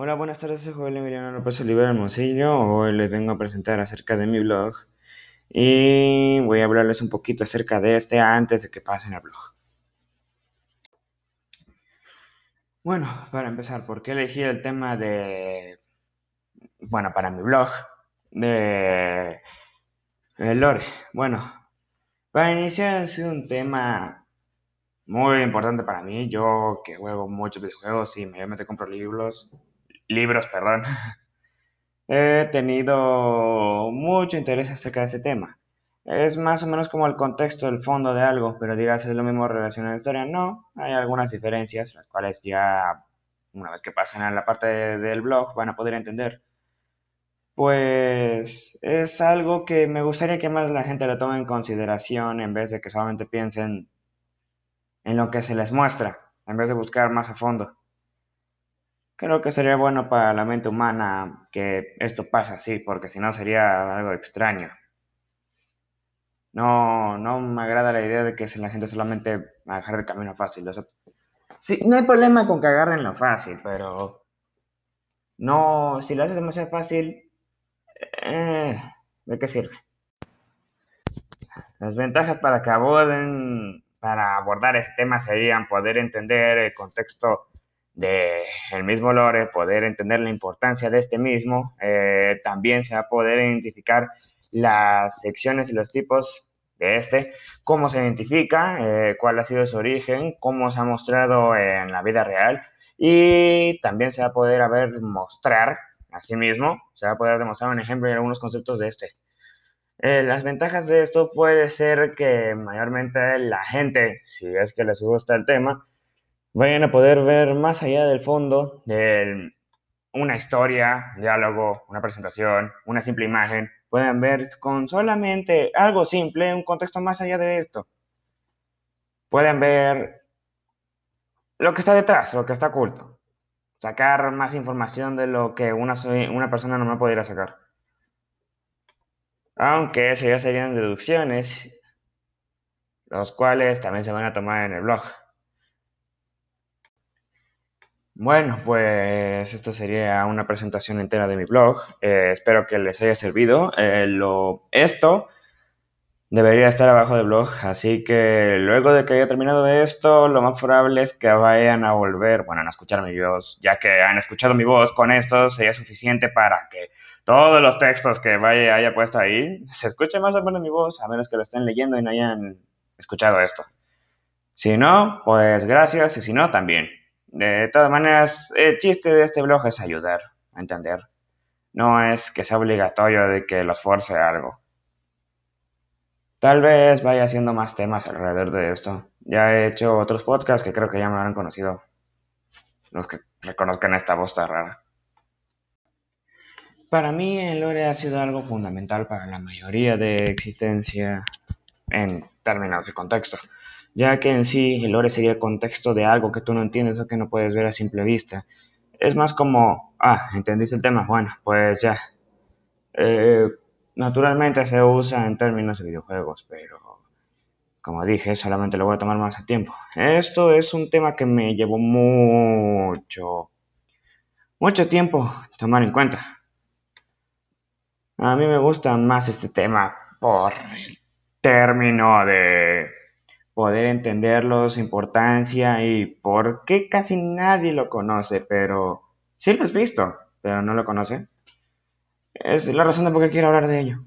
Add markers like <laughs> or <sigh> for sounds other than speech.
Hola, buenas tardes, soy Joel Emiliano López Oliver Hermosillo. Hoy les vengo a presentar acerca de mi blog y voy a hablarles un poquito acerca de este antes de que pasen al blog. Bueno, para empezar, ¿por qué elegí el tema de, bueno, para mi blog, de el lore? Bueno, para iniciar ha sido un tema muy importante para mí. Yo que juego muchos videojuegos y mayormente compro libros, libros, perdón, <laughs> he tenido mucho interés acerca de ese tema. Es más o menos como el contexto, el fondo de algo, pero digas, ¿es lo mismo relacionado a la historia? No, hay algunas diferencias, las cuales ya, una vez que pasen a la parte del blog, van a poder entender. Pues es algo que me gustaría que más la gente lo tome en consideración en vez de que solamente piensen en lo que se les muestra, en vez de buscar más a fondo. Creo que sería bueno para la mente humana que esto pase así, porque si no sería algo extraño. No, no me agrada la idea de que la gente solamente agarre el camino fácil. O sí, no hay problema con que agarren lo fácil, pero no, si lo haces demasiado fácil, eh, ¿de qué sirve? Las ventajas para que aborden, para abordar este tema serían poder entender el contexto del mismo lore, poder entender la importancia de este mismo, eh, también se va a poder identificar las secciones y los tipos de este, cómo se identifica, eh, cuál ha sido su origen, cómo se ha mostrado en la vida real y también se va a poder a ver mostrar a sí mismo, se va a poder demostrar un ejemplo y algunos conceptos de este. Eh, las ventajas de esto puede ser que mayormente la gente, si es que les gusta el tema, vayan a poder ver más allá del fondo de una historia, diálogo, una presentación, una simple imagen. Pueden ver con solamente algo simple, un contexto más allá de esto. Pueden ver lo que está detrás, lo que está oculto. Sacar más información de lo que una, una persona no me podría sacar. Aunque eso ya serían deducciones, los cuales también se van a tomar en el blog. Bueno, pues esto sería una presentación entera de mi blog. Eh, espero que les haya servido. Eh, lo, esto debería estar abajo del blog, así que luego de que haya terminado de esto, lo más probable es que vayan a volver, bueno, a escuchar mi voz, ya que han escuchado mi voz, con esto sería suficiente para que todos los textos que vaya, haya puesto ahí se escuche más o menos mi voz, a menos que lo estén leyendo y no hayan escuchado esto. Si no, pues gracias, y si no, también. De todas maneras, el chiste de este blog es ayudar a entender. No es que sea obligatorio de que los force algo. Tal vez vaya haciendo más temas alrededor de esto. Ya he hecho otros podcasts que creo que ya me habrán conocido. Los que reconozcan esta voz tan rara. Para mí el lore ha sido algo fundamental para la mayoría de existencia en términos de contexto ya que en sí el lore sería el contexto de algo que tú no entiendes o que no puedes ver a simple vista. Es más como, ah, entendiste el tema, bueno, pues ya. Eh, naturalmente se usa en términos de videojuegos, pero como dije, solamente lo voy a tomar más a tiempo. Esto es un tema que me llevó mucho, mucho tiempo tomar en cuenta. A mí me gusta más este tema por el término de poder entenderlo, su importancia y por qué casi nadie lo conoce, pero sí lo has visto, pero no lo conoce. Es la razón de por qué quiero hablar de ello.